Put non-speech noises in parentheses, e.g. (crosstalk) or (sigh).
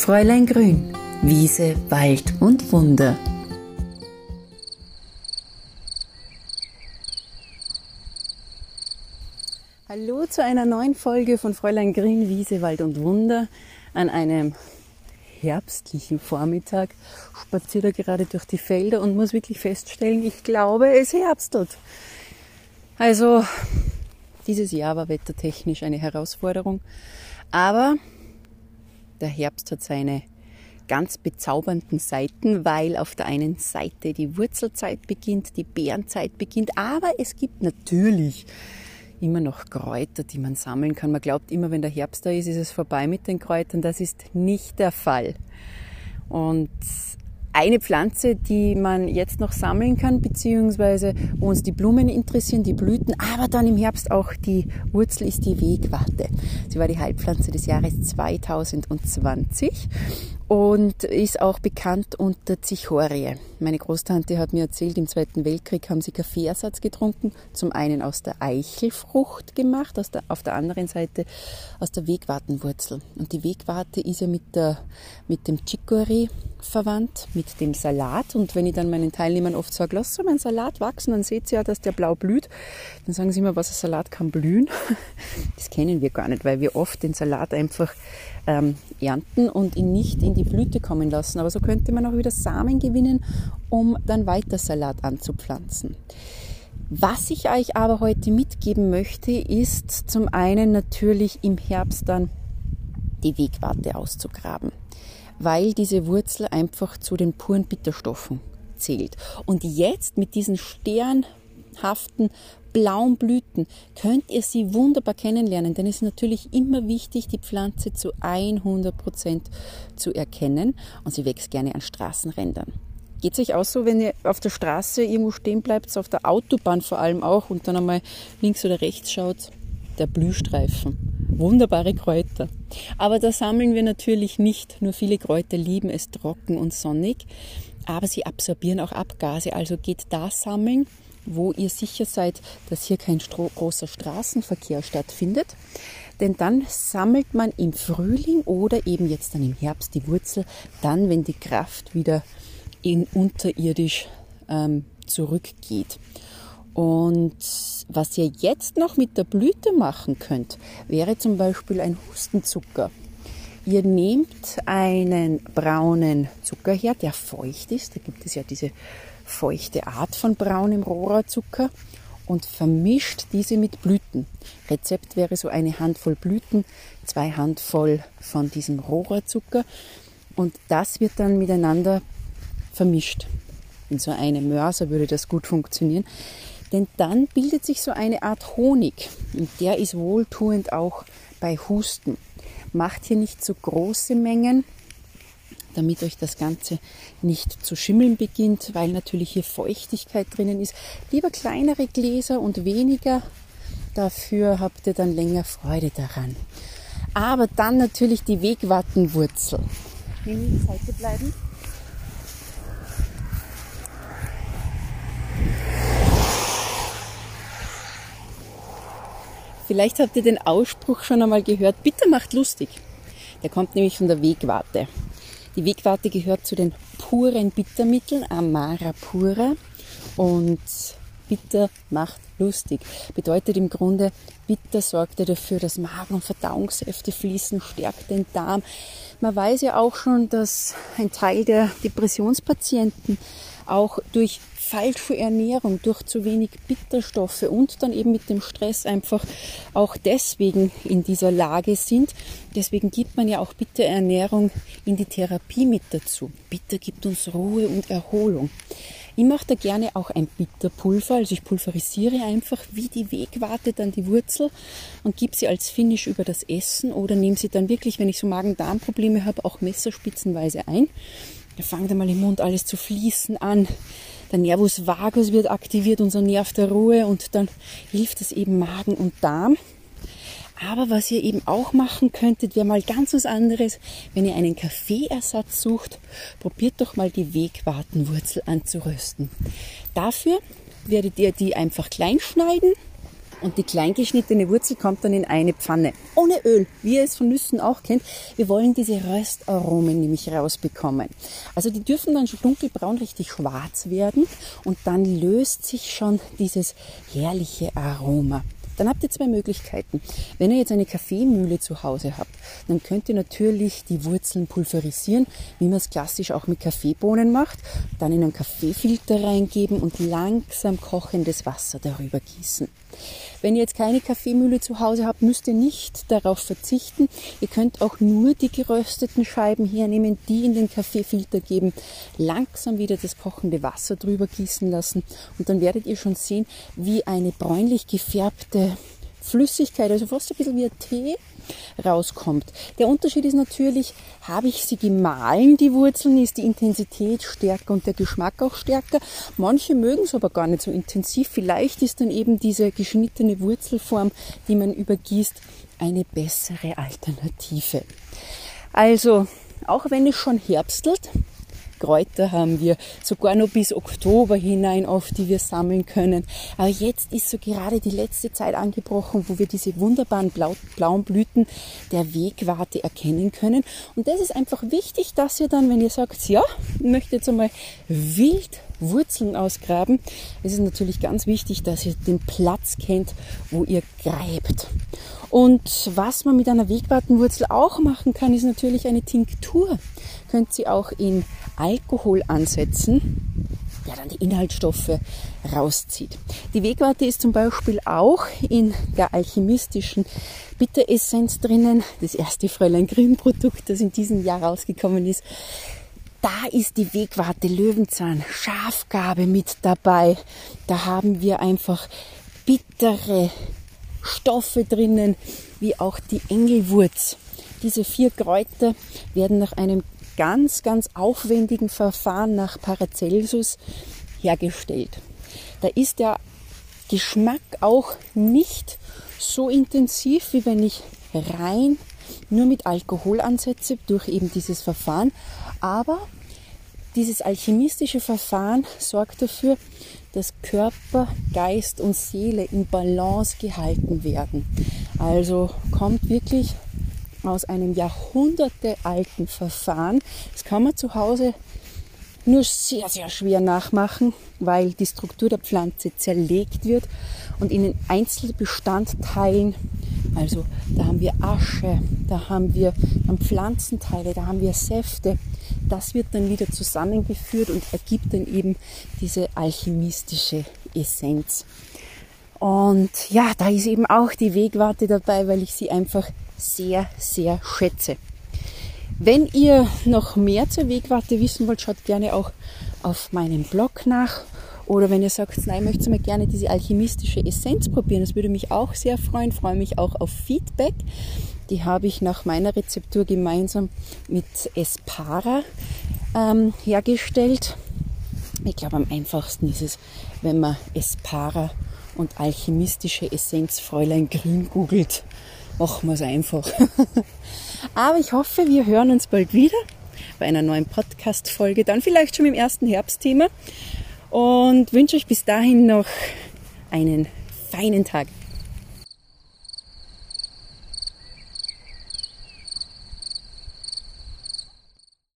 Fräulein Grün, Wiese, Wald und Wunder. Hallo zu einer neuen Folge von Fräulein Grün, Wiese, Wald und Wunder an einem herbstlichen Vormittag. Spaziere da gerade durch die Felder und muss wirklich feststellen, ich glaube, es herbstelt. Also, dieses Jahr war wettertechnisch eine Herausforderung, aber der Herbst hat seine ganz bezaubernden Seiten, weil auf der einen Seite die Wurzelzeit beginnt, die Beerenzeit beginnt, aber es gibt natürlich immer noch Kräuter, die man sammeln kann. Man glaubt immer, wenn der Herbst da ist, ist es vorbei mit den Kräutern. Das ist nicht der Fall. Und eine Pflanze, die man jetzt noch sammeln kann, beziehungsweise wo uns die Blumen interessieren, die Blüten, aber dann im Herbst auch die Wurzel ist die Wegwarte. Sie war die Heilpflanze des Jahres 2020 und ist auch bekannt unter Zichorie. Meine Großtante hat mir erzählt, im Zweiten Weltkrieg haben sie Kaffeeersatz getrunken, zum einen aus der Eichelfrucht gemacht, aus der, auf der anderen Seite aus der Wegwartenwurzel. Und die Wegwarte ist ja mit, der, mit dem Chicory verwandt, mit dem Salat. Und wenn ich dann meinen Teilnehmern oft sage, lass so meinen Salat wachsen, dann seht ihr ja, dass der blau blüht. Dann sagen sie immer, was ein Salat kann blühen. (laughs) Das kennen wir gar nicht, weil wir oft den Salat einfach ähm, ernten und ihn nicht in die Blüte kommen lassen. Aber so könnte man auch wieder Samen gewinnen, um dann weiter Salat anzupflanzen. Was ich euch aber heute mitgeben möchte, ist zum einen natürlich im Herbst dann die Wegwarte auszugraben, weil diese Wurzel einfach zu den puren Bitterstoffen zählt. Und jetzt mit diesen sternhaften blauen Blüten könnt ihr sie wunderbar kennenlernen, denn es ist natürlich immer wichtig, die Pflanze zu 100 Prozent zu erkennen und sie wächst gerne an Straßenrändern. Geht es euch auch so, wenn ihr auf der Straße irgendwo stehen bleibt, auf der Autobahn vor allem auch und dann einmal links oder rechts schaut, der Blühstreifen. Wunderbare Kräuter. Aber da sammeln wir natürlich nicht. Nur viele Kräuter lieben es trocken und sonnig, aber sie absorbieren auch Abgase. Also geht da sammeln, wo ihr sicher seid, dass hier kein großer Straßenverkehr stattfindet. Denn dann sammelt man im Frühling oder eben jetzt dann im Herbst die Wurzel, dann, wenn die Kraft wieder in unterirdisch ähm, zurückgeht. Und was ihr jetzt noch mit der Blüte machen könnt, wäre zum Beispiel ein Hustenzucker. Ihr nehmt einen braunen Zucker her, der feucht ist. Da gibt es ja diese feuchte Art von braunem Rohrzucker und vermischt diese mit Blüten. Rezept wäre so eine Handvoll Blüten, zwei Handvoll von diesem Rohrzucker und das wird dann miteinander vermischt. In so einem Mörser würde das gut funktionieren. Denn dann bildet sich so eine Art Honig und der ist wohltuend auch bei Husten. Macht hier nicht zu so große Mengen, damit euch das Ganze nicht zu schimmeln beginnt, weil natürlich hier Feuchtigkeit drinnen ist. Lieber kleinere Gläser und weniger, dafür habt ihr dann länger Freude daran. Aber dann natürlich die Wegwattenwurzel. Neben die Seite bleiben. Vielleicht habt ihr den Ausspruch schon einmal gehört, bitter macht lustig. Der kommt nämlich von der Wegwarte. Die Wegwarte gehört zu den puren Bittermitteln, Amara pura. Und bitter macht lustig. Bedeutet im Grunde, bitter sorgt ja dafür, dass Magen- und Verdauungssäfte fließen, stärkt den Darm. Man weiß ja auch schon, dass ein Teil der Depressionspatienten auch durch falsche Ernährung, durch zu wenig Bitterstoffe und dann eben mit dem Stress einfach auch deswegen in dieser Lage sind. Deswegen gibt man ja auch Bitterernährung in die Therapie mit dazu. Bitter gibt uns Ruhe und Erholung. Ich mache da gerne auch ein Bitterpulver, also ich pulverisiere einfach wie die Wegwarte dann die Wurzel und gebe sie als Finish über das Essen oder nehme sie dann wirklich, wenn ich so Magen-Darm-Probleme habe, auch messerspitzenweise ein. Da fängt einmal im Mund alles zu fließen an der Nervus vagus wird aktiviert, unser Nerv der Ruhe und dann hilft es eben Magen und Darm. Aber was ihr eben auch machen könntet, wäre mal ganz was anderes. Wenn ihr einen Kaffeeersatz sucht, probiert doch mal die Wegwartenwurzel anzurösten. Dafür werdet ihr die einfach klein schneiden Und die kleingeschnittene Wurzel kommt dann in eine Pfanne. Ohne Öl, wie ihr es von Nüssen auch kennt. Wir wollen diese Röstaromen nämlich rausbekommen. Also die dürfen dann schon dunkelbraun richtig schwarz werden und dann löst sich schon dieses herrliche Aroma. Dann habt ihr zwei Möglichkeiten. Wenn ihr jetzt eine Kaffeemühle zu Hause habt, dann könnt ihr natürlich die Wurzeln pulverisieren, wie man es klassisch auch mit Kaffeebohnen macht, dann in einen Kaffeefilter reingeben und langsam kochendes Wasser darüber gießen. Wenn ihr jetzt keine Kaffeemühle zu Hause habt, müsst ihr nicht darauf verzichten. Ihr könnt auch nur die gerösteten Scheiben hernehmen, die in den Kaffeefilter geben, langsam wieder das kochende Wasser drüber gießen lassen und dann werdet ihr schon sehen, wie eine bräunlich gefärbte Flüssigkeit, also fast ein bisschen wie ein Tee, rauskommt. Der Unterschied ist natürlich, habe ich sie gemahlen, die Wurzeln, ist die Intensität stärker und der Geschmack auch stärker. Manche mögen es aber gar nicht so intensiv. Vielleicht ist dann eben diese geschnittene Wurzelform, die man übergießt, eine bessere Alternative. Also, auch wenn es schon herbstelt, Kräuter haben wir sogar noch bis Oktober hinein, auf die wir sammeln können. Aber jetzt ist so gerade die letzte Zeit angebrochen, wo wir diese wunderbaren blau, blauen Blüten der Wegwarte erkennen können. Und das ist einfach wichtig, dass ihr dann, wenn ihr sagt, ja, ich möchte jetzt einmal wild Wurzeln ausgraben, es ist natürlich ganz wichtig, dass ihr den Platz kennt, wo ihr gräbt. Und was man mit einer Wegwartenwurzel auch machen kann, ist natürlich eine Tinktur. Könnt ihr auch in Alkohol ansetzen, der dann die Inhaltsstoffe rauszieht. Die Wegwarte ist zum Beispiel auch in der alchemistischen Bitteressenz drinnen. Das erste Fräulein Grimm Produkt, das in diesem Jahr rausgekommen ist. Da ist die Wegwarte Löwenzahn, Schafgabe mit dabei. Da haben wir einfach bittere Stoffe drinnen, wie auch die Engelwurz. Diese vier Kräuter werden nach einem ganz, ganz aufwendigen Verfahren nach Paracelsus hergestellt. Da ist der Geschmack auch nicht so intensiv, wie wenn ich rein nur mit Alkohol ansetze durch eben dieses Verfahren. Aber dieses alchemistische Verfahren sorgt dafür, dass Körper, Geist und Seele in Balance gehalten werden. Also kommt wirklich aus einem jahrhundertealten Verfahren. Das kann man zu Hause nur sehr, sehr schwer nachmachen, weil die Struktur der Pflanze zerlegt wird und in den Einzelbestandteilen, also da haben wir Asche, da haben wir dann Pflanzenteile, da haben wir Säfte, das wird dann wieder zusammengeführt und ergibt dann eben diese alchemistische Essenz. Und ja, da ist eben auch die Wegwarte dabei, weil ich sie einfach sehr, sehr schätze. Wenn ihr noch mehr zur Wegwarte wissen wollt, schaut gerne auch auf meinem Blog nach. Oder wenn ihr sagt, nein, ich möchte mal gerne diese alchemistische Essenz probieren, das würde mich auch sehr freuen. Freue mich auch auf Feedback. Die habe ich nach meiner Rezeptur gemeinsam mit Espara ähm, hergestellt. Ich glaube, am einfachsten ist es, wenn man Espara und alchemistische Essenz Fräulein Grün googelt. Machen wir es einfach. (laughs) Aber ich hoffe, wir hören uns bald wieder bei einer neuen Podcast-Folge. Dann vielleicht schon im ersten Herbstthema. Und wünsche euch bis dahin noch einen feinen Tag.